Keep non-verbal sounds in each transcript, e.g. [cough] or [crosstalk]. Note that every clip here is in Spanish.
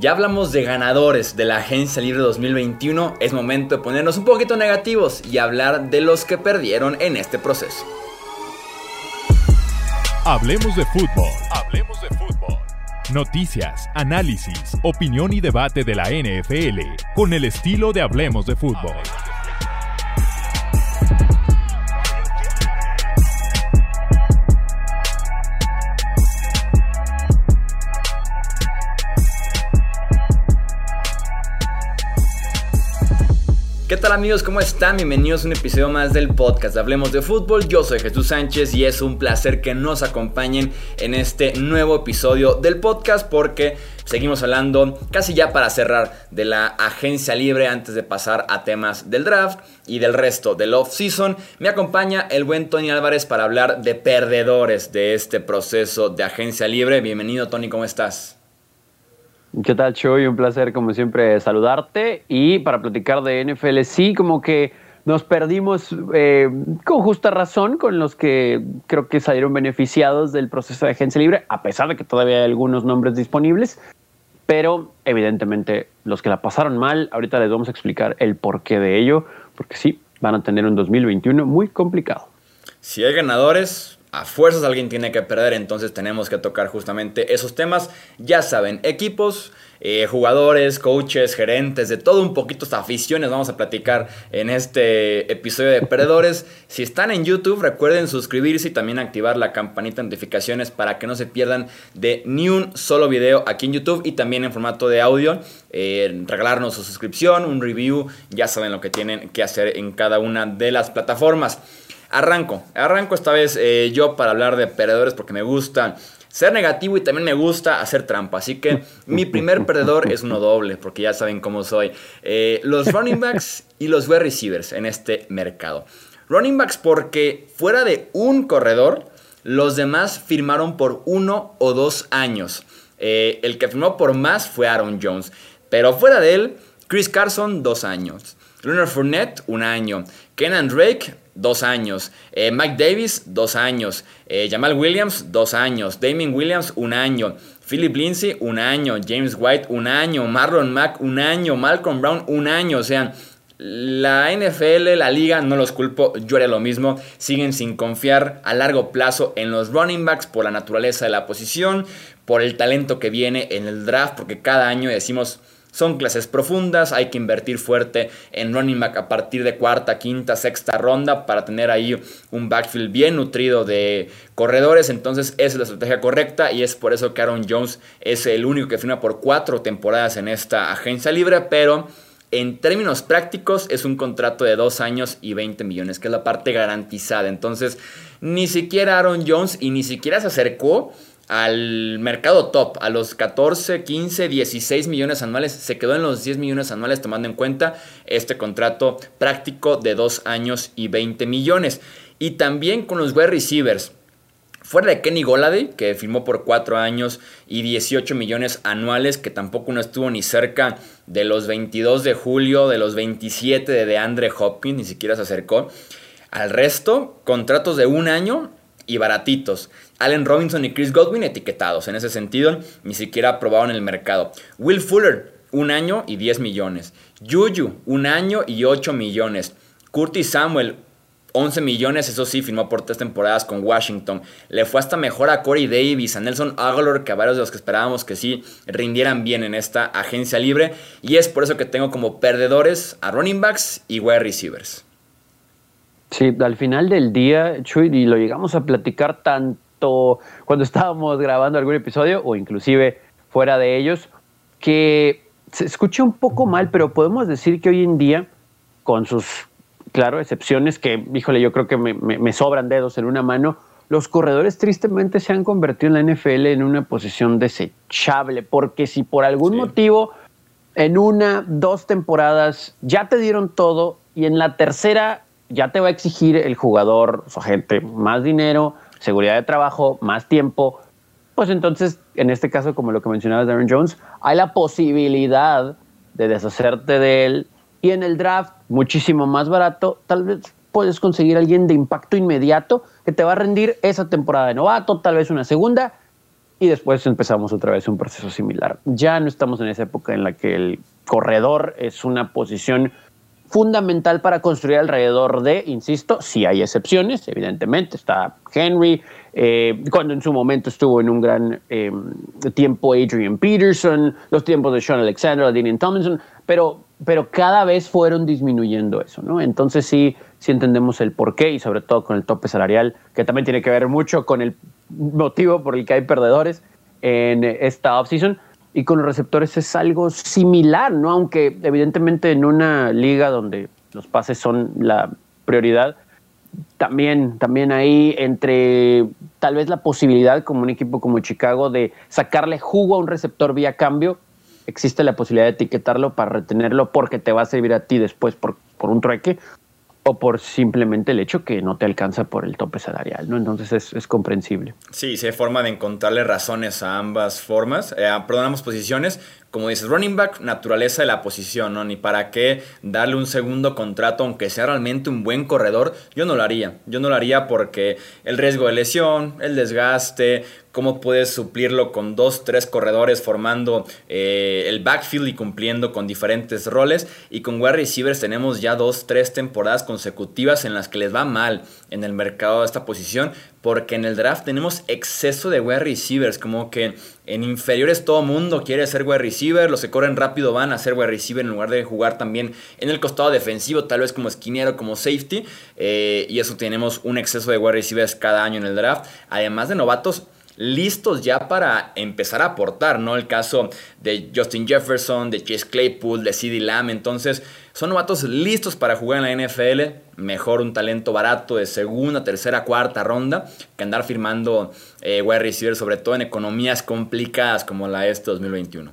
Ya hablamos de ganadores de la Agencia Libre 2021, es momento de ponernos un poquito negativos y hablar de los que perdieron en este proceso. Hablemos de fútbol. Hablemos de fútbol. Noticias, análisis, opinión y debate de la NFL con el estilo de Hablemos de fútbol. Tal amigos? ¿Cómo están? Bienvenidos a un episodio más del podcast Hablemos de Fútbol. Yo soy Jesús Sánchez y es un placer que nos acompañen en este nuevo episodio del podcast porque seguimos hablando casi ya para cerrar de la agencia libre antes de pasar a temas del draft y del resto del off-season. Me acompaña el buen Tony Álvarez para hablar de perdedores de este proceso de agencia libre. Bienvenido Tony, ¿cómo estás? ¿Qué tal, Choy? Un placer, como siempre, saludarte. Y para platicar de NFL, sí, como que nos perdimos eh, con justa razón con los que creo que salieron beneficiados del proceso de agencia libre, a pesar de que todavía hay algunos nombres disponibles. Pero evidentemente los que la pasaron mal, ahorita les vamos a explicar el porqué de ello, porque sí, van a tener un 2021 muy complicado. Si hay ganadores, a fuerzas alguien tiene que perder, entonces tenemos que tocar justamente esos temas. Ya saben, equipos, eh, jugadores, coaches, gerentes, de todo un poquito, hasta aficiones vamos a platicar en este episodio de Perdedores. Si están en YouTube, recuerden suscribirse y también activar la campanita de notificaciones para que no se pierdan de ni un solo video aquí en YouTube y también en formato de audio. Eh, regalarnos su suscripción, un review, ya saben lo que tienen que hacer en cada una de las plataformas. Arranco, arranco esta vez eh, yo para hablar de perdedores porque me gusta ser negativo y también me gusta hacer trampa. Así que mi primer perdedor es uno doble, porque ya saben cómo soy. Eh, los running backs y los wide receivers en este mercado. Running backs porque fuera de un corredor, los demás firmaron por uno o dos años. Eh, el que firmó por más fue Aaron Jones. Pero fuera de él, Chris Carson, dos años. Leonard Fournette, un año. Kenan Drake, dos años. Eh, Mike Davis, dos años. Eh, Jamal Williams, dos años. Damien Williams, un año. Philip Lindsay, un año. James White, un año. Marlon Mack, un año. Malcolm Brown, un año. O sea, la NFL, la liga, no los culpo, yo haría lo mismo. Siguen sin confiar a largo plazo en los running backs por la naturaleza de la posición, por el talento que viene en el draft, porque cada año decimos son clases profundas, hay que invertir fuerte en running back a partir de cuarta, quinta, sexta ronda para tener ahí un backfield bien nutrido de corredores. Entonces esa es la estrategia correcta y es por eso que Aaron Jones es el único que firma por cuatro temporadas en esta agencia libre, pero... En términos prácticos es un contrato de dos años y 20 millones, que es la parte garantizada. Entonces, ni siquiera Aaron Jones y ni siquiera se acercó al mercado top, a los 14, 15, 16 millones anuales, se quedó en los 10 millones anuales tomando en cuenta este contrato práctico de 2 años y 20 millones. Y también con los wide receivers. Fuera de Kenny Goladay, que firmó por 4 años y 18 millones anuales, que tampoco no estuvo ni cerca de los 22 de julio, de los 27 de DeAndre Hopkins, ni siquiera se acercó. Al resto, contratos de un año y baratitos. Allen Robinson y Chris Godwin etiquetados. En ese sentido, ni siquiera aprobaron el mercado. Will Fuller, un año y 10 millones. Juju, un año y 8 millones. Curtis Samuel, 11 millones, eso sí, firmó por tres temporadas con Washington. Le fue hasta mejor a Corey Davis, a Nelson Aguilar, que a varios de los que esperábamos que sí rindieran bien en esta agencia libre. Y es por eso que tengo como perdedores a running backs y wide receivers. Sí, al final del día, Chuy, y lo llegamos a platicar tanto cuando [laughs] estábamos grabando algún episodio o inclusive fuera de ellos, que se escucha un poco mal, pero podemos decir que hoy en día, con sus, claro, excepciones que, híjole, yo creo que me, sobran dedos en una mano, los corredores tristemente se han convertido en la NFL en una posición desechable, porque si por algún motivo en una, dos temporadas ya te dieron todo y en la tercera ya te va a exigir el jugador, su agente, más dinero, seguridad de trabajo, más tiempo. Pues entonces, en este caso, como lo que mencionaba Darren Jones, hay la posibilidad de deshacerte de él y en el draft, muchísimo más barato, tal vez puedes conseguir alguien de impacto inmediato que te va a rendir esa temporada de novato, tal vez una segunda, y después empezamos otra vez un proceso similar. Ya no estamos en esa época en la que el corredor es una posición fundamental para construir alrededor de, insisto, si hay excepciones, evidentemente, está Henry, eh, cuando en su momento estuvo en un gran eh, tiempo Adrian Peterson, los tiempos de Sean Alexander, Daniel Tomlinson, pero, pero cada vez fueron disminuyendo eso, ¿no? Entonces sí, sí entendemos el porqué y sobre todo con el tope salarial, que también tiene que ver mucho con el motivo por el que hay perdedores en esta offseason. Y con los receptores es algo similar, ¿no? Aunque evidentemente en una liga donde los pases son la prioridad, también, también ahí entre tal vez la posibilidad como un equipo como Chicago de sacarle jugo a un receptor vía cambio, existe la posibilidad de etiquetarlo para retenerlo porque te va a servir a ti después por, por un trueque o por simplemente el hecho que no te alcanza por el tope salarial, ¿no? Entonces es, comprensible. Sí, sí hay forma de encontrarle razones a ambas formas, eh, perdón, ambas posiciones. Como dices, running back, naturaleza de la posición, ¿no? Ni para qué darle un segundo contrato, aunque sea realmente un buen corredor, yo no lo haría. Yo no lo haría porque el riesgo de lesión, el desgaste, cómo puedes suplirlo con dos, tres corredores formando eh, el backfield y cumpliendo con diferentes roles. Y con wide receivers tenemos ya dos, tres temporadas consecutivas en las que les va mal en el mercado de esta posición. Porque en el draft tenemos exceso de wide receivers. Como que en inferiores todo mundo quiere ser wide receiver. Los que corren rápido van a ser wide receiver en lugar de jugar también en el costado defensivo, tal vez como esquinero, como safety. Eh, y eso tenemos un exceso de wide receivers cada año en el draft. Además de novatos listos ya para empezar a aportar, ¿no? El caso de Justin Jefferson, de Chase Claypool, de CeeDee Lamb, entonces son novatos listos para jugar en la NFL, mejor un talento barato de segunda, tercera, cuarta ronda que andar firmando eh, wide receiver, sobre todo en economías complicadas como la este 2021.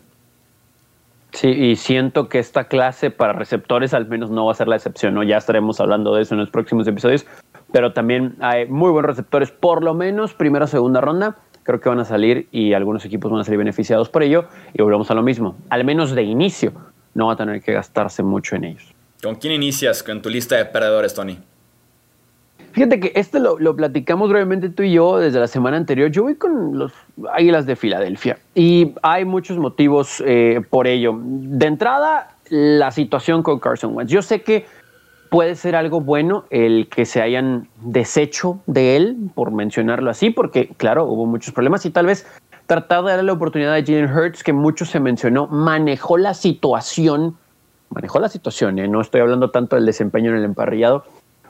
Sí, y siento que esta clase para receptores al menos no va a ser la excepción, ¿no? Ya estaremos hablando de eso en los próximos episodios, pero también hay muy buenos receptores, por lo menos primera o segunda ronda creo que van a salir y algunos equipos van a salir beneficiados por ello y volvemos a lo mismo. Al menos de inicio no va a tener que gastarse mucho en ellos. ¿Con quién inicias con tu lista de perdedores, Tony? Fíjate que este lo, platicamos brevemente tú y yo desde la semana anterior. Yo voy con los Águilas de Filadelfia y hay muchos motivos eh, por ello. De entrada, la situación con Carson Wentz. Yo sé que puede ser algo bueno el que se hayan deshecho de él, por mencionarlo así, porque claro, hubo muchos problemas y tal vez tratar de darle la oportunidad a Jalen Hurts, que mucho se mencionó, manejó la situación, manejó la situación, ¿eh? no estoy hablando tanto del desempeño en el emparrillado,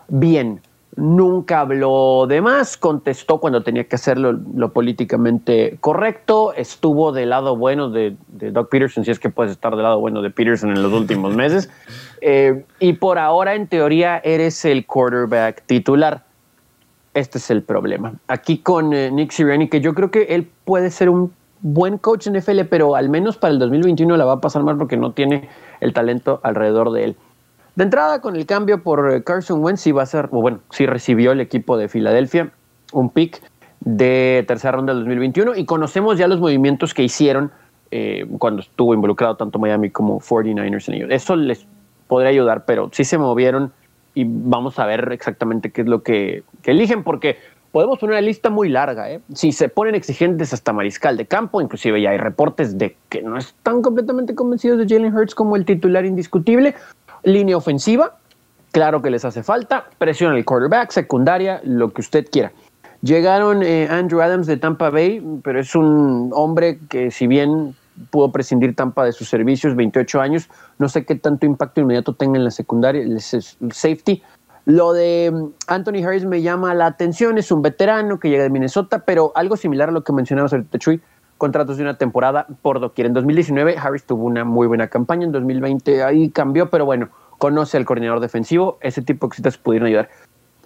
bien, nunca habló de más, contestó cuando tenía que hacerlo lo políticamente correcto, estuvo del lado bueno de, Doug Peterson, si es que puedes estar del lado bueno de Peterson en los últimos meses, [laughs] eh, y por ahora en teoría eres el quarterback titular. Este es el problema. Aquí con eh, Nick Sirianni, que yo creo que él puede ser un buen coach en FL, pero al menos para el 2021 la va a pasar mal porque no tiene el talento alrededor de él. De entrada, con el cambio por eh, Carson Wentz, sí va a ser, o bueno, sí recibió el equipo de Filadelfia un pick de tercera ronda del 2021 y conocemos ya los movimientos que hicieron eh, cuando estuvo involucrado tanto Miami como 49ers en ellos. Eso les podría ayudar, pero sí se movieron y vamos a ver exactamente qué es lo que, eligen, porque podemos poner una lista muy larga. ¿eh? Si se ponen exigentes hasta mariscal de campo, inclusive ya hay reportes de que no están completamente convencidos de Jalen Hurts como el titular indiscutible, Línea ofensiva, claro que les hace falta. Presión al quarterback, secundaria, lo que usted quiera. Llegaron eh, Andrew Adams de Tampa Bay, pero es un hombre que si bien pudo prescindir Tampa de sus servicios, 28 años, no sé qué tanto impacto inmediato tenga en la secundaria, el safety. Lo de mm, Anthony Harris me llama la atención, es un veterano que llega de Minnesota, pero algo similar a lo que mencionamos ahorita, Chuy, contratos de una temporada por doquier. En 2019 Harris tuvo una muy buena campaña, en 2020 ahí cambió, pero bueno, conoce al coordinador defensivo, ese tipo de cositas pudieron ayudar.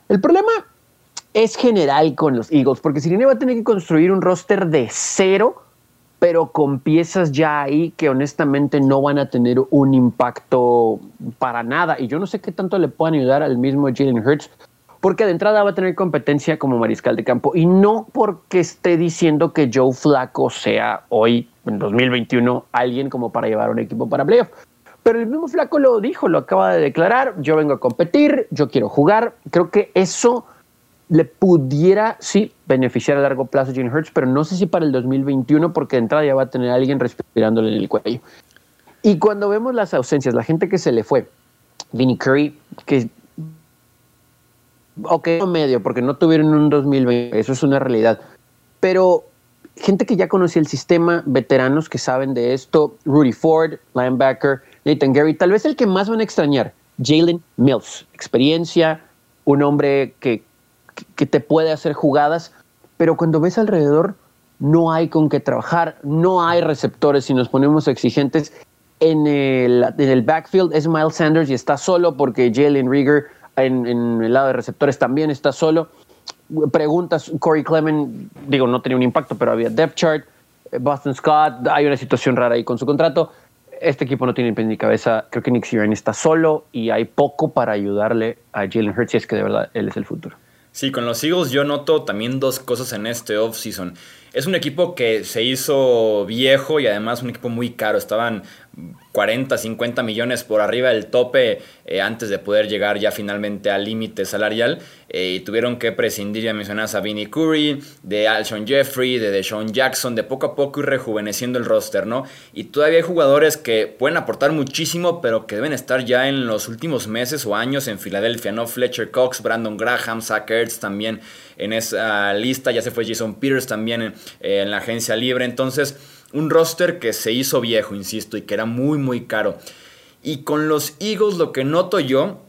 El problema es general con los Eagles, porque Sirene va a tener que construir un roster de cero, pero con piezas ya ahí que honestamente no van a tener un impacto para nada. Y yo no sé qué tanto le puedan ayudar al mismo Jalen Hurts porque de entrada va a tener competencia como mariscal de campo y no porque esté diciendo que Joe Flaco sea hoy, en 2021, alguien como para llevar un equipo para playoff. Pero el mismo Flaco lo dijo, lo acaba de declarar, yo vengo a competir, yo quiero jugar. Creo que eso le pudiera, sí, beneficiar a largo plazo a Jalen Hurts, pero no sé si para el 2021, porque de entrada ya va a tener a alguien respirándole en el cuello. Y cuando vemos las ausencias, la gente que se le fue, Vinnie Curry, que ok, medio, porque no tuvieron un 2020, eso es una realidad. Pero gente que ya conocía el sistema, veteranos que saben de esto, Rudy Ford, linebacker, Nathan Gary, tal vez el que más van a extrañar, Jalen Mills, experiencia, un hombre que, que te puede hacer jugadas, pero cuando ves alrededor no hay con qué trabajar, no hay receptores si nos ponemos exigentes. En el, en el backfield es Miles Sanders y está solo porque Jalen Rieger en, el lado de receptores también está solo. Preguntas, Corey Clement, digo, no tenía un impacto, pero había depth chart. Boston Scott, hay una situación rara ahí con su contrato. Este equipo no tiene ni cabeza. Creo que Nick Sirianni está solo y hay poco para ayudarle a Jalen Hurts si es que de verdad él es el futuro. Sí, con los Eagles yo noto también dos cosas en este offseason. Es un equipo que se hizo viejo y además un equipo muy caro. Estaban 40, 50 millones por arriba del tope eh, antes de poder llegar ya finalmente al límite salarial. Eh, y tuvieron que prescindir, ya mencionas a Vinnie Curry, de Alshon Jeffrey, de Deshaun Jackson, de poco a poco ir rejuveneciendo el roster, ¿no? Y todavía hay jugadores que pueden aportar muchísimo, pero que deben estar ya en los últimos meses o años en Filadelfia, ¿no? Fletcher Cox, Brandon Graham, Zach Ertz también en esa lista, ya se fue Jason Peters también eh, en la agencia libre, entonces un roster que se hizo viejo, insisto, y que era muy, muy caro. Y con los Eagles lo que noto yo,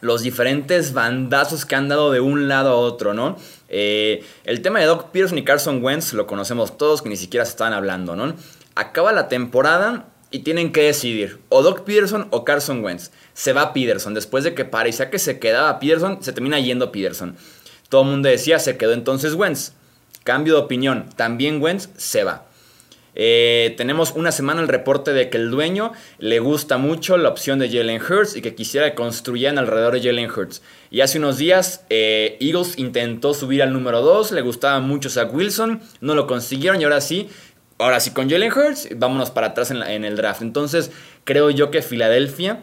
los diferentes bandazos que han dado de un lado a otro, ¿no? Eh, el tema de Doc Pearson y Carson Wentz lo conocemos todos, que ni siquiera se están hablando, ¿no? Acaba la temporada y tienen que decidir, o Doc Peterson o Carson Wentz. Se va Peterson, después de que parecía que se quedaba Peterson, se termina yendo Peterson. Todo el mundo decía, se quedó entonces Wentz. Cambio de opinión, también Wentz se va. Eh, tenemos una semana el reporte de que el dueño le gusta mucho la opción de Jalen Hurts y que quisiera que construyan alrededor de Jalen Hurts. Y hace unos días eh, Eagles intentó subir al número 2, le gustaba mucho Zach Wilson, no lo consiguieron y ahora sí, ahora sí con Jalen Hurts, vámonos para atrás en, en el draft. Entonces creo yo que Filadelfia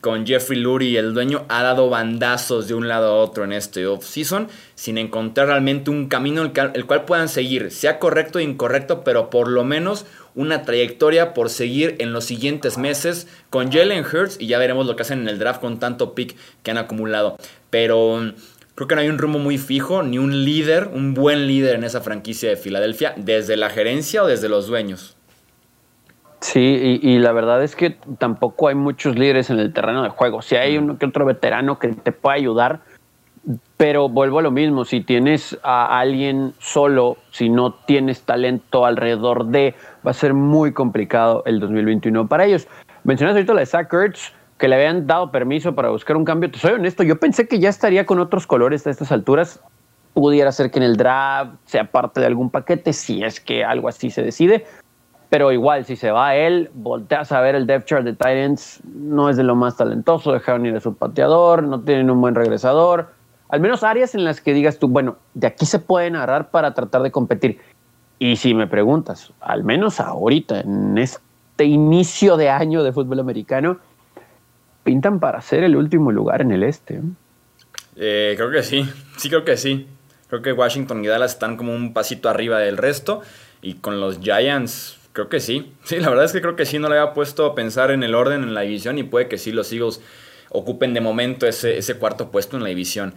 con Jeffrey Lurie, el dueño, ha dado bandazos de un lado a otro en este off-season sin encontrar realmente un camino el, cual puedan seguir, sea correcto o incorrecto, pero por lo menos una trayectoria por seguir en los siguientes meses con Jalen Hurts y ya veremos lo que hacen en el draft con tanto pick que han acumulado. Pero mm, creo que no hay un rumbo muy fijo, ni un líder, un buen líder en esa franquicia de Filadelfia, desde la gerencia o desde los dueños. Sí, y, la verdad es que tampoco hay muchos líderes en el terreno de juego. Si hay uno que otro veterano que te puede ayudar, pero vuelvo a lo mismo, si tienes a alguien solo, si no tienes talento alrededor de, va a ser muy complicado el 2021 para ellos. Mencionas ahorita la de Zach Ertz, que le habían dado permiso para buscar un cambio. Te soy honesto, yo pensé que ya estaría con otros colores a estas alturas. Pudiera ser que en el draft sea parte de algún paquete, si es que algo así se decide pero igual, si se va él, volteas a ver el depth chart de Titans, no es de lo más talentoso, dejaron ir a su pateador, no tienen un buen regresador. Al menos áreas en las que digas tú, bueno, de aquí se pueden agarrar para tratar de competir. Y si me preguntas, al menos ahorita, en este inicio de año de fútbol americano, pintan para ser el último lugar en el este. Eh, creo que sí, sí creo que sí. Creo que Washington y Dallas están como un pasito arriba del resto. Y con los Giants, Creo que sí. Sí, la verdad es que creo que sí. No le había puesto a pensar en el orden en la división y puede que sí los Eagles ocupen de momento ese, ese cuarto puesto en la división.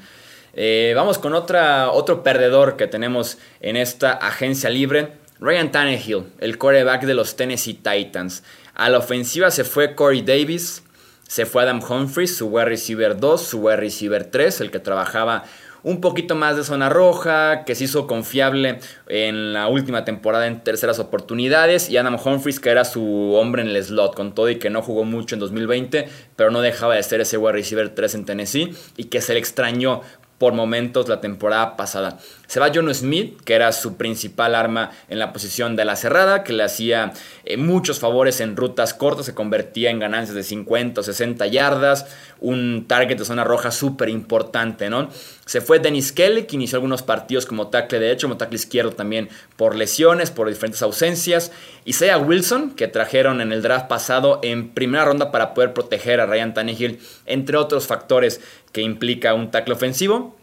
Eh, vamos con otra, otro perdedor que tenemos en esta agencia libre. Ryan Tannehill, el quarterback de los Tennessee Titans. A la ofensiva se fue Corey Davis, se fue Adam Humphries, su wide receiver 2, su wide receiver 3, el que trabajaba un poquito más de zona roja, que se hizo confiable en la última temporada en terceras oportunidades, y Adam Humphries, que era su hombre en el slot, con todo y que no jugó mucho en 2020, pero no dejaba de ser ese wide receiver 3 en Tennessee, y que se le extrañó por momentos la temporada pasada. Se va John Smith, que era su principal arma en la posición de la cerrada, que le hacía eh, muchos favores en rutas cortas, se convertía en ganancias de 50 o 60 yardas, un target de zona roja súper importante, ¿no? Se fue Dennis Kelly, que inició algunos partidos como tackle derecho, como tackle izquierdo también por lesiones, por diferentes ausencias. Isaiah Wilson, que trajeron en el draft pasado en primera ronda para poder proteger a Ryan Tannehill, entre otros factores que implica un tackle ofensivo.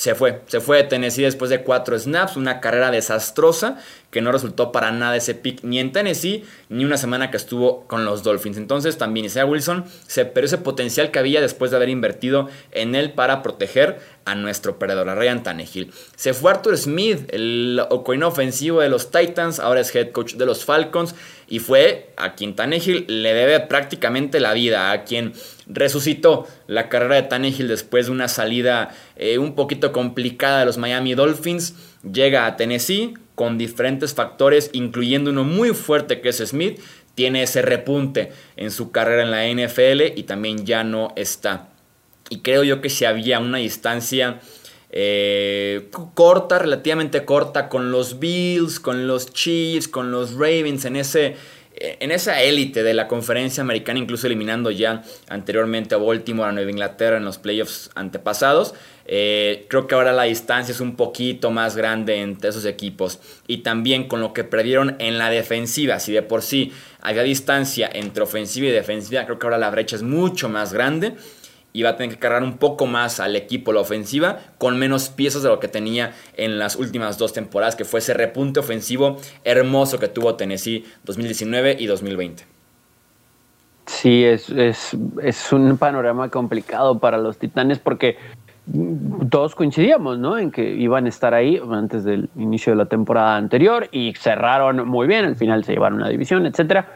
Se fue. Se fue de Tennessee después de cuatro snaps, una carrera desastrosa que no resultó para nada ese pick ni en Tennessee ni una semana que estuvo con los Dolphins. Entonces también Isaiah Wilson se perdió ese potencial que había después de haber invertido en él para proteger a nuestro perdedor, a Ryan Tannehill. Se fue Arthur Smith, el ocoino ofensivo de los Titans, ahora es head coach de los Falcons y fue a quien Tannehill le debe prácticamente la vida, a quien resucitó la carrera de Tannehill después de una salida eh, un poquito complicada de los Miami Dolphins. Llega a Tennessee con diferentes factores, incluyendo uno muy fuerte que es Smith. Tiene ese repunte en su carrera en la NFL y también ya no está. Y creo yo que si había una distancia eh, corta, relativamente corta, con los Bills, con los Chiefs, con los Ravens en ese en esa élite de la conferencia americana, incluso eliminando ya anteriormente a Baltimore, a Nueva Inglaterra en los playoffs antepasados, eh, creo que ahora la distancia es un poquito más grande entre esos equipos. Y también con lo que perdieron en la defensiva, si de por sí había distancia entre ofensiva y defensiva, creo que ahora la brecha es mucho más grande y va a tener que cargar un poco más al equipo la ofensiva con menos piezas de lo que tenía en las últimas dos temporadas, que fue ese repunte ofensivo hermoso que tuvo Tennessee 2019 y 2020. Sí, es, es, es un panorama complicado para los Titanes porque todos coincidíamos, ¿no? En que iban a estar ahí antes del inicio de la temporada anterior y cerraron muy bien, al final se llevaron la división, etcétera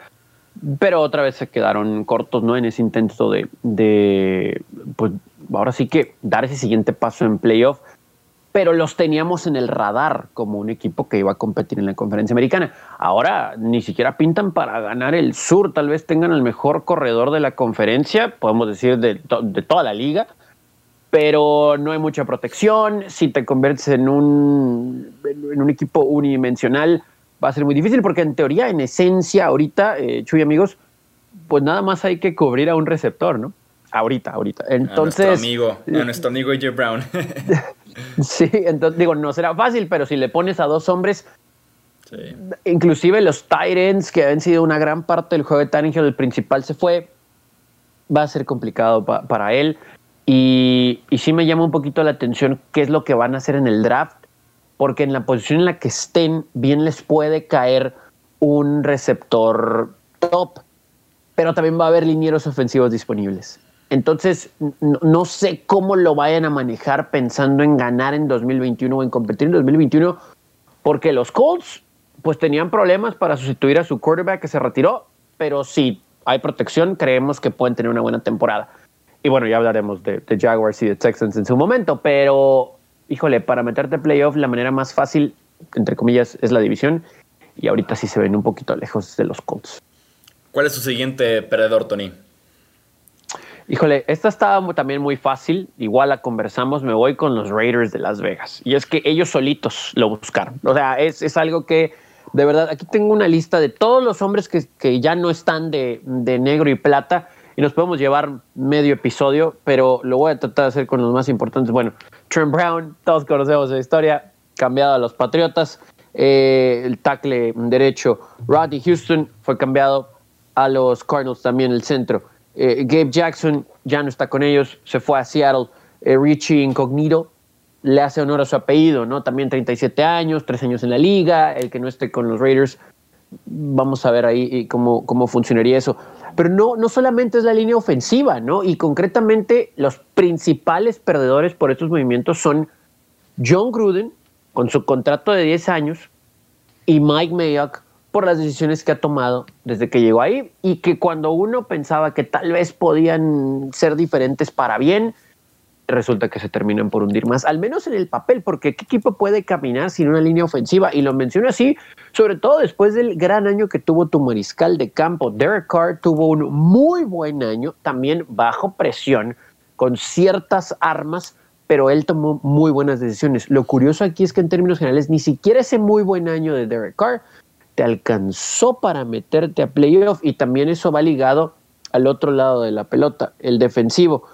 pero otra vez se quedaron cortos, ¿no? En ese intento de, de, pues ahora sí que dar ese siguiente paso en playoff, pero los teníamos en el radar como un equipo que iba a competir en la conferencia americana. Ahora ni siquiera pintan para ganar el sur, tal vez tengan el mejor corredor de la conferencia, podemos decir de, de toda la liga, pero no hay mucha protección, si te conviertes en un, en un equipo unidimensional, va a ser muy difícil porque en teoría, en esencia, ahorita, eh, Chuy amigos, pues nada más hay que cubrir a un receptor, ¿no? Ahorita, ahorita. Entonces. A nuestro amigo, a nuestro amigo AJ Brown. [laughs] sí, entonces digo, no será fácil, pero si le pones a dos hombres, inclusive los Tyrants, que han sido una gran parte del juego de Tannehill, el principal se fue, va a ser complicado para él. Y, sí me llama un poquito la atención qué es lo que van a hacer en el draft porque en la posición en la que estén, bien les puede caer un receptor top, pero también va a haber linieros ofensivos disponibles. Entonces, no, sé cómo lo vayan a manejar pensando en ganar en 2021 o en competir en 2021, porque los Colts pues tenían problemas para sustituir a su quarterback que se retiró, pero si hay protección, creemos que pueden tener una buena temporada. Y bueno, ya hablaremos de, de Jaguars y de Texans en su momento, pero híjole, para meterte a playoff la manera más fácil, entre comillas, es la división. Y ahorita sí se ven un poquito lejos de los Colts. ¿Cuál es su siguiente perdedor, Tony? Híjole, esta estaba también muy fácil. Igual la conversamos, me voy con los Raiders de Las Vegas. Y es que ellos solitos lo buscaron. O sea, es, algo que, de verdad, aquí tengo una lista de todos los hombres que, ya no están de, de negro y plata y nos podemos llevar medio episodio, pero lo voy a tratar de hacer con los más importantes. Bueno, Trent Brown, todos conocemos la historia, cambiado a los Patriotas. Eh, el tackle derecho Roddy Houston fue cambiado a los Cardinals también el centro. Eh, Gabe Jackson ya no está con ellos, se fue a Seattle. Eh, Richie Incognito le hace honor a su apellido, ¿no? También 37 años, 3 años en la liga, el que no esté con los Raiders. Vamos a ver ahí cómo, cómo funcionaría eso. Pero no, no solamente es la línea ofensiva, ¿no? Y concretamente los principales perdedores por estos movimientos son John Gruden, con su contrato de 10 años, y Mike Mayock por las decisiones que ha tomado desde que llegó ahí y que cuando uno pensaba que tal vez podían ser diferentes para bien, resulta que se terminan por hundir más, al menos en el papel, porque ¿qué equipo puede caminar sin una línea ofensiva? Y lo menciono así, sobre todo después del gran año que tuvo tu mariscal de campo. Derek Carr tuvo un muy buen año, también bajo presión, con ciertas armas, pero él tomó muy buenas decisiones. Lo curioso aquí es que en términos generales, ni siquiera ese muy buen año de Derek Carr te alcanzó para meterte a playoff y también eso va ligado al otro lado de la pelota, el defensivo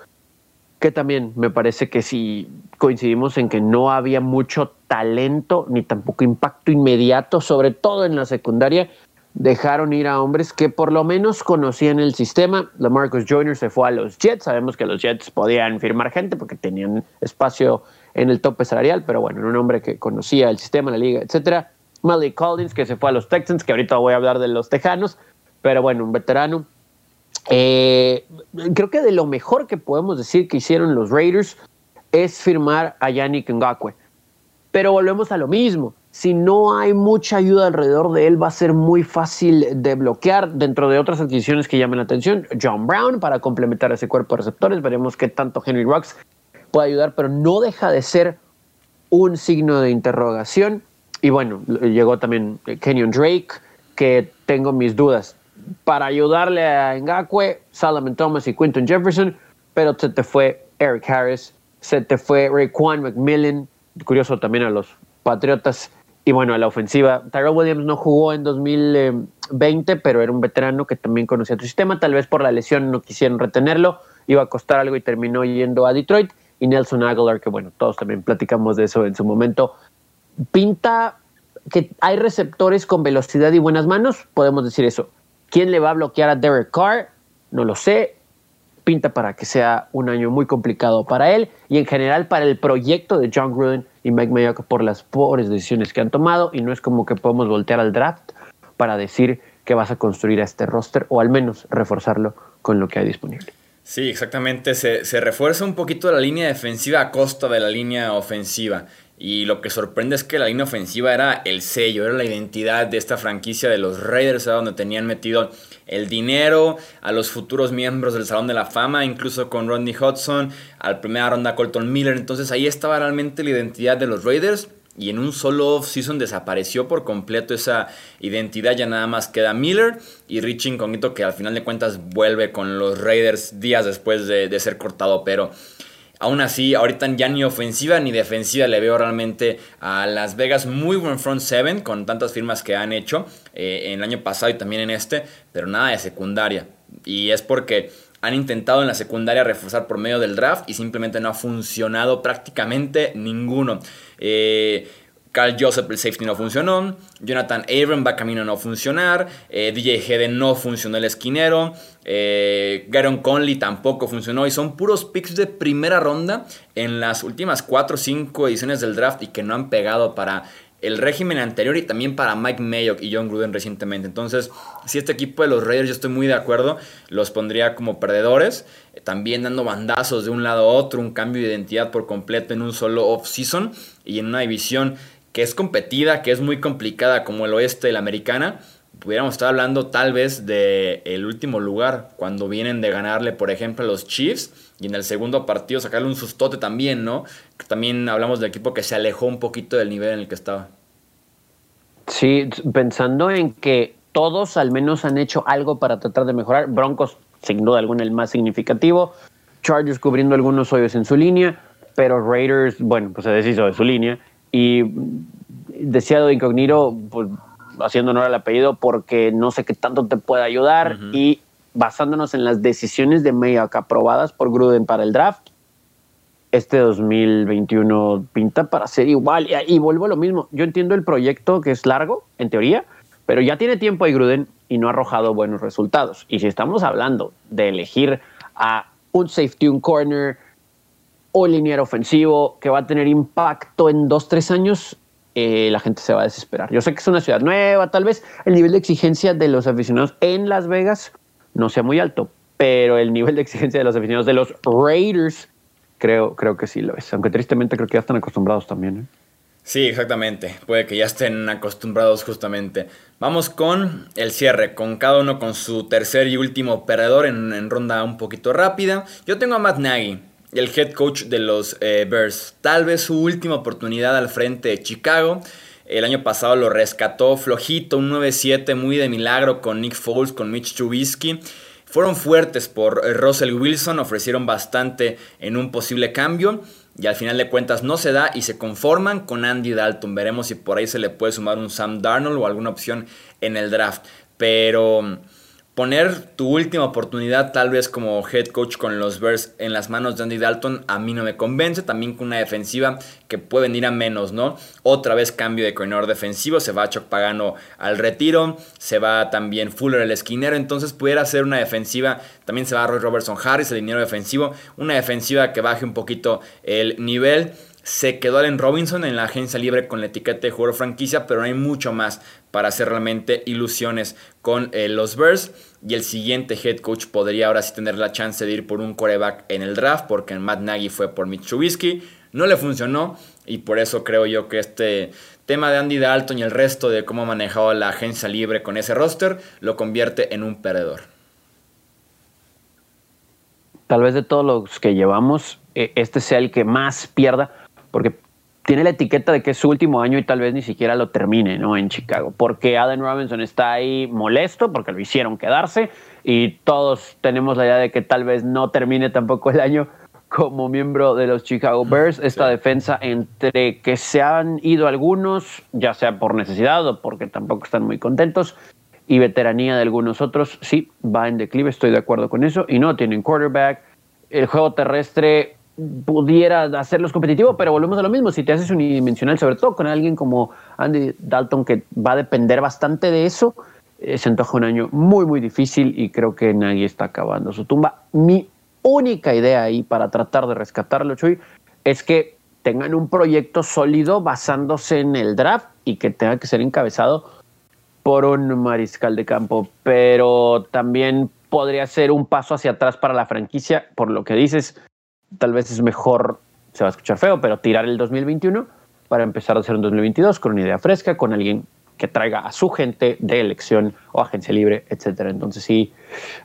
que también me parece que si coincidimos en que no había mucho talento ni tampoco impacto inmediato, sobre todo en la secundaria, dejaron ir a hombres que por lo menos conocían el sistema. Marcus Joyner se fue a los Jets, sabemos que los Jets podían firmar gente porque tenían espacio en el tope salarial, pero bueno, un hombre que conocía el sistema, la liga, etcétera. Malik Collins, que se fue a los Texans, que ahorita voy a hablar de los Tejanos, pero bueno, un veterano. Eh, creo que de lo mejor que podemos decir que hicieron los Raiders es firmar a Yannick Ngakwe. Pero volvemos a lo mismo. Si no hay mucha ayuda alrededor de él, va a ser muy fácil de bloquear. Dentro de otras adquisiciones que llamen la atención, John Brown para complementar ese cuerpo de receptores. Veremos qué tanto Henry Rocks puede ayudar, pero no deja de ser un signo de interrogación. Y bueno, llegó también Kenyon Drake, que tengo mis dudas. Para ayudarle a Ngakwe, Solomon Thomas y Quinton Jefferson, pero se te fue Eric Harris, se te fue Raekwon McMillan, curioso también a los Patriotas. Y bueno, a la ofensiva, Tyrell Williams no jugó en 2020, pero era un veterano que también conocía tu sistema. Tal vez por la lesión no quisieron retenerlo, iba a costar algo y terminó yendo a Detroit. Y Nelson Aguilar, que bueno, todos también platicamos de eso en su momento. Pinta que hay receptores con velocidad y buenas manos, podemos decir eso. ¿Quién le va a bloquear a Derek Carr? No lo sé pinta para que sea un año muy complicado para él y en general para el proyecto de John Gruden y Mike Mayock por las pobres decisiones que han tomado y no es como que podemos voltear al draft para decir que vas a construir a este roster o al menos reforzarlo con lo que hay disponible. Sí, exactamente. Se, se refuerza un poquito la línea defensiva a costa de la línea ofensiva. Y lo que sorprende es que la línea ofensiva era el sello, era la identidad de esta franquicia de los Raiders, donde tenían metido el dinero a los futuros miembros del Salón de la Fama, incluso con Rodney Hudson, al primera ronda Colton Miller. Entonces ahí estaba realmente la identidad de los Raiders. Y en un solo off-season desapareció por completo esa identidad. Ya nada más queda Miller y Rich Incognito, que al final de cuentas vuelve con los Raiders días después de, de ser cortado. Pero Aún así, ahorita ya ni ofensiva ni defensiva le veo realmente a Las Vegas muy buen front seven con tantas firmas que han hecho eh, en el año pasado y también en este, pero nada de secundaria. Y es porque han intentado en la secundaria reforzar por medio del draft y simplemente no ha funcionado prácticamente ninguno. Eh, Carl Joseph, el safety, no funcionó. Jonathan Abram va camino a no funcionar. Eh, DJ Heden no funcionó el esquinero. Eh, Garon Conley tampoco funcionó. Y son puros picks de primera ronda en las últimas 4 o 5 ediciones del draft y que no han pegado para el régimen anterior y también para Mike Mayock y John Gruden recientemente. Entonces, si este equipo de los Raiders, yo estoy muy de acuerdo, los pondría como perdedores, eh, también dando bandazos de un lado a otro, un cambio de identidad por completo en un solo off-season y en una división que es competida, que es muy complicada como el oeste de la americana, pudiéramos estar hablando tal vez de el último lugar, cuando vienen de ganarle, por ejemplo, a los Chiefs, y en el segundo partido sacarle un sustote también, ¿no? También hablamos del equipo que se alejó un poquito del nivel en el que estaba. Sí, pensando en que todos al menos han hecho algo para tratar de mejorar. Broncos, sin duda alguna, el más significativo. Chargers cubriendo algunos hoyos en su línea, pero Raiders, bueno, pues se deshizo de su línea. Y deseado incognito, pues haciendo honor al apellido, porque no sé qué tanto te puede ayudar. Y basándonos en las decisiones de Mayock aprobadas por Gruden para el draft, este 2021 pinta para ser igual. Y, y, vuelvo a lo mismo. Yo entiendo el proyecto que es largo, en teoría, pero ya tiene tiempo ahí Gruden y no ha arrojado buenos resultados. Y si estamos hablando de elegir a un safety, un corner, o lineal ofensivo que va a tener impacto en dos, tres años, eh, la gente se va a desesperar. Yo sé que es una ciudad nueva, tal vez el nivel de exigencia de los aficionados en Las Vegas no sea muy alto, pero el nivel de exigencia de los aficionados de los Raiders creo, creo que sí lo es, aunque tristemente creo que ya están acostumbrados también. ¿eh? Sí, exactamente. Puede que ya estén acostumbrados justamente. Vamos con el cierre, con cada uno con su tercer y último perdedor en, en ronda un poquito rápida. Yo tengo a Matt Nagy el head coach de los eh, Bears. Tal vez su última oportunidad al frente de Chicago. El año pasado lo rescató flojito, un 9-7 muy de milagro con Nick Foles, con Mitch Trubisky. Fueron fuertes por eh, Russell Wilson, ofrecieron bastante en un posible cambio y al final de cuentas no se da y se conforman con Andy Dalton. Veremos si por ahí se le puede sumar un Sam Darnold o alguna opción en el draft. Pero poner tu última oportunidad tal vez como head coach con los Bears en las manos de Andy Dalton a mí no me convence, también con una defensiva que puede venir a menos, ¿no? Otra vez cambio de coordinador defensivo, se va Chuck Pagano al retiro, se va también Fuller el esquinero, entonces pudiera ser una defensiva, también se va Roy Robertson Harris el dinero defensivo, una defensiva que baje un poquito el nivel Se quedó Allen Robinson en la agencia libre con la etiqueta de jugador franquicia, pero no hay mucho más para hacer realmente ilusiones con eh, los Bears. Y el siguiente head coach podría ahora sí tener la chance de ir por un coreback en el draft, porque Matt Nagy fue por Mitch Trubisky. No le funcionó y por eso creo yo que este tema de Andy Dalton y el resto de cómo ha manejado la agencia libre con ese roster lo convierte en un perdedor. Tal vez de todos los que llevamos, eh, este sea el que más pierda, porque tiene la etiqueta de que es su último año y tal vez ni siquiera lo termine, ¿no? En Chicago. Porque Adam Robinson está ahí molesto porque lo hicieron quedarse y todos tenemos la idea de que tal vez no termine tampoco el año como miembro de los Chicago Bears. Esta defensa entre que se han ido algunos, ya sea por necesidad o porque tampoco están muy contentos, y veteranía de algunos otros, sí, va en declive, estoy de acuerdo con eso, y no tienen quarterback. El juego terrestre pudiera hacerlos competitivos, pero volvemos a lo mismo. Si te haces unidimensional, sobre todo con alguien como Andy Dalton, que va a depender bastante de eso, eh, se antoja un año muy, muy difícil y creo que nadie está acabando su tumba. Mi única idea ahí para tratar de rescatarlo, Chuy, es que tengan un proyecto sólido basándose en el draft y que tenga que ser encabezado por un mariscal de campo, pero también podría ser un paso hacia atrás para la franquicia, por lo que dices, tal vez es mejor, se va a escuchar feo, pero tirar el 2021 para empezar a hacer un 2022 con una idea fresca, con alguien que traiga a su gente de elección o agencia libre, etcétera. Entonces sí,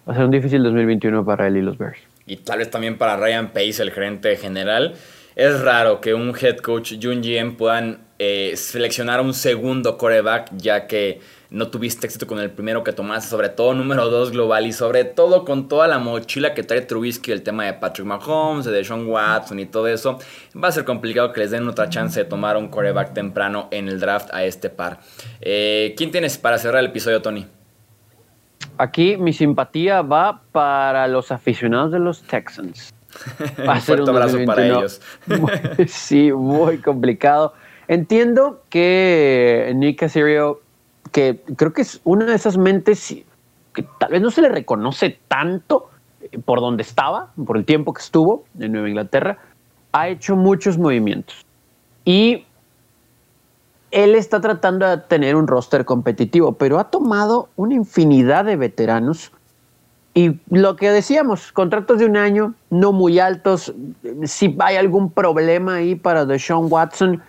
va a ser un difícil 2021 para él y Bears. Y tal vez también para Ryan Pace, el gerente general. Es raro que un head coach y un GM puedan eh, seleccionar un segundo coreback, ya que no tuviste éxito con el primero que tomaste, sobre todo número dos global y sobre todo con toda la mochila que trae Trubisky, el tema de Patrick Mahomes, de Sean Watson y todo eso, va a ser complicado que les den otra chance de tomar un coreback temprano en el draft a este par. Eh, ¿Quién tienes para cerrar el episodio, Tony? Aquí mi simpatía va para los aficionados de los Texans. [laughs] Va a ser un abrazo para ellos. [laughs] sí, muy complicado. Entiendo que Nick Casario que creo que es una de esas mentes que tal vez no se le reconoce tanto eh, por donde estaba, por el tiempo que estuvo en Nueva Inglaterra, ha hecho muchos movimientos. Y él está tratando de tener un roster competitivo, pero ha tomado una infinidad de veteranos. Y lo que decíamos, contratos de un año, no muy altos. Si hay algún problema ahí para Deshaun Watson,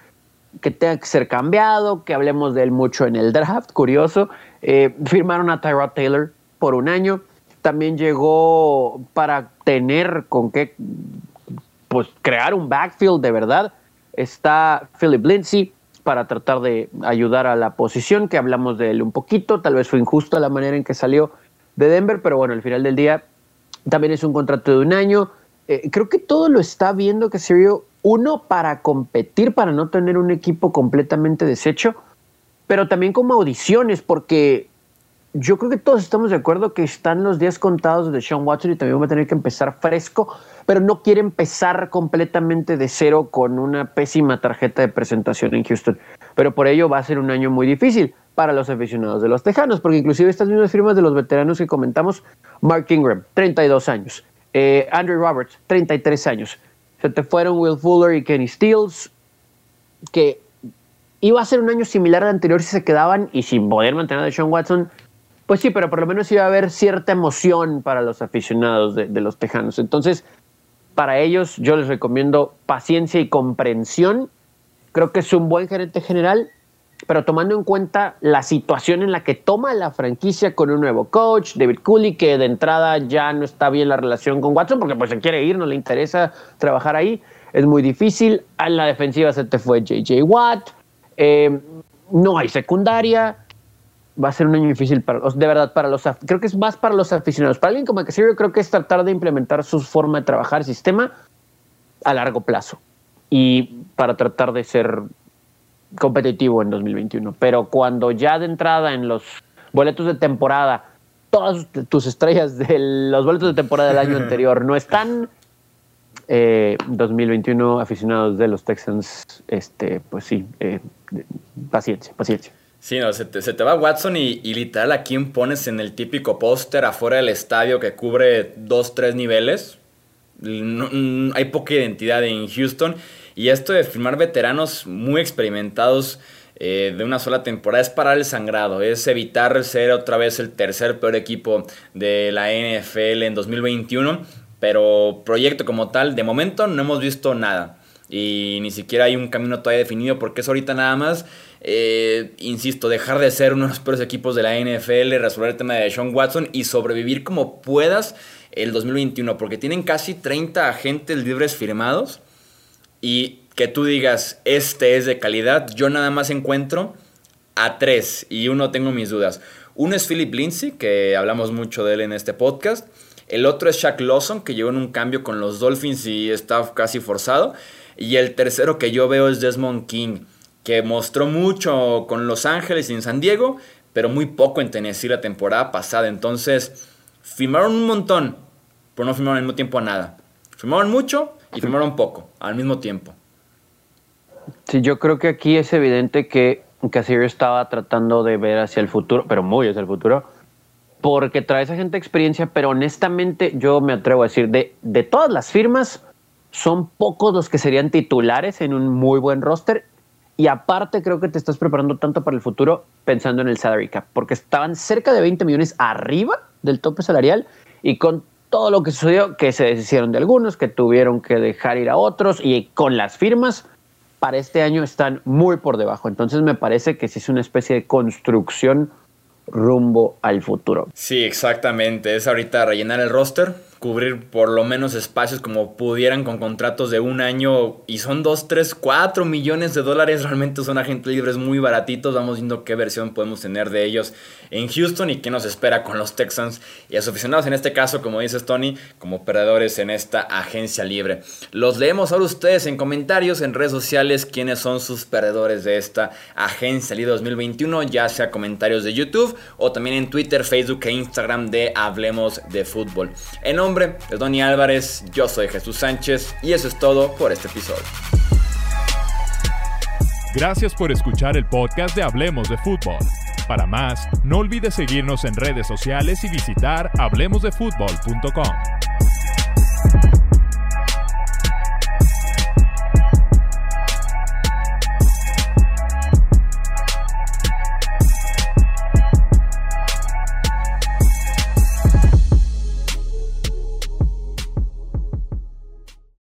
que tenga que ser cambiado, que hablemos de él mucho en el draft, curioso. Eh, firmaron a Tyrod Taylor por un año. También llegó para tener con qué pues, crear un backfield de verdad. Está Philip Lindsay para tratar de ayudar a la posición, que hablamos de él un poquito. Tal vez fue injusto la manera en que salió de Denver, pero bueno, al final del día también es un contrato de un año. Eh, creo que todo lo está viendo que Serio uno, para competir, para no tener un equipo completamente deshecho, pero también como audiciones, porque yo creo que todos estamos de acuerdo que están los días contados de Sean Watson y también va a tener que empezar fresco, pero no quiere empezar completamente de cero con una pésima tarjeta de presentación en Houston. Pero por ello va a ser un año muy difícil para los aficionados de los Tejanos, porque inclusive estas mismas firmas de los veteranos que comentamos, Mark Ingram, 32 años, eh, Andrew Roberts, 33 años, se te fueron Will Fuller y Kenny Stills, que iba a ser un año similar al anterior si se quedaban y sin poder mantener a Sean Watson. Pues sí, pero por lo menos iba a haber cierta emoción para los aficionados de, de los Tejanos. Entonces, para ellos yo les recomiendo paciencia y comprensión. Creo que es un buen gerente general pero tomando en cuenta la situación en la que toma la franquicia con un nuevo coach, David Cooley, que de entrada ya no está bien la relación con Watson porque pues se quiere ir, no le interesa trabajar ahí, es muy difícil. A la defensiva se te fue JJ Watt, eh, no hay secundaria, va a ser un año difícil para los, de verdad, para los, creo que es más para los aficionados. Para alguien como Casario creo que es tratar de implementar su forma de trabajar, sistema, a largo plazo. Y para tratar de ser competitivo en 2021. Pero cuando ya de entrada en los boletos de temporada, todas tus estrellas de los boletos de temporada del año [laughs] anterior no están, 2021 eh, aficionados de los Texans, este, pues sí, eh, paciencia, paciencia. Sí, no, se te, va Watson y, literal a quién pones en el típico póster afuera del estadio que cubre dos, tres niveles. hay poca identidad en Houston. Y esto de firmar veteranos muy experimentados eh, de una sola temporada es parar el sangrado, es evitar ser otra vez el tercer peor equipo de la NFL en 2021. Pero proyecto como tal, de momento no hemos visto nada. Y ni siquiera hay un camino todavía definido porque es ahorita nada más, eh, insisto, dejar de ser uno de los peores equipos de la NFL, resolver el tema de Sean Watson y sobrevivir como puedas el 2021. Porque tienen casi 30 agentes libres firmados. Y que tú digas, este es de calidad, yo nada más encuentro a tres y uno tengo mis dudas. Uno es Philip Lindsay, que hablamos mucho de él en este podcast. El otro es Shaq Lawson, que llegó en un cambio con los Dolphins y está casi forzado. Y el tercero que yo veo es Desmond King, que mostró mucho con Los Ángeles y en San Diego, pero muy poco en Tennessee la temporada pasada. Entonces, firmaron un montón, pero no firmaron al mismo tiempo a nada. Firmaron mucho y firmaron poco al mismo tiempo. Sí, yo creo que aquí es evidente que Castillo estaba tratando de ver hacia el futuro, pero muy hacia el futuro, porque trae esa gente experiencia, pero honestamente yo me atrevo a decir, de, de todas las firmas, son pocos los que serían titulares en un muy buen roster. Y aparte creo que te estás preparando tanto para el futuro pensando en el salary cap, porque estaban cerca de 20 millones arriba del tope salarial y con todo lo que sucedió, que se deshicieron de algunos, que tuvieron que dejar ir a otros y con las firmas, para este año están muy por debajo. Entonces me parece que sí es una especie de construcción rumbo al futuro. Sí, exactamente. Es ahorita rellenar el roster, cubrir por lo menos espacios como pudieran con contratos de un año y son 2, 3, 4 millones de dólares. Realmente son agentes libres muy baratitos. Vamos viendo qué versión podemos tener de ellos en Houston y qué nos espera con los Texans y a sus aficionados en este caso, como dices Tony, como perdedores en esta agencia libre. Los leemos ahora ustedes en comentarios en redes sociales quiénes son sus perdedores de esta agencia libre 2021, ya sea comentarios de YouTube o también en Twitter, Facebook e Instagram de Hablemos de Fútbol. En nombre de Tony Álvarez, yo soy Jesús Sánchez y eso es todo por este episodio. Gracias por escuchar el podcast de Hablemos de Fútbol. Para más, no olvides seguirnos en redes sociales y visitar hablemosdefutbol.com.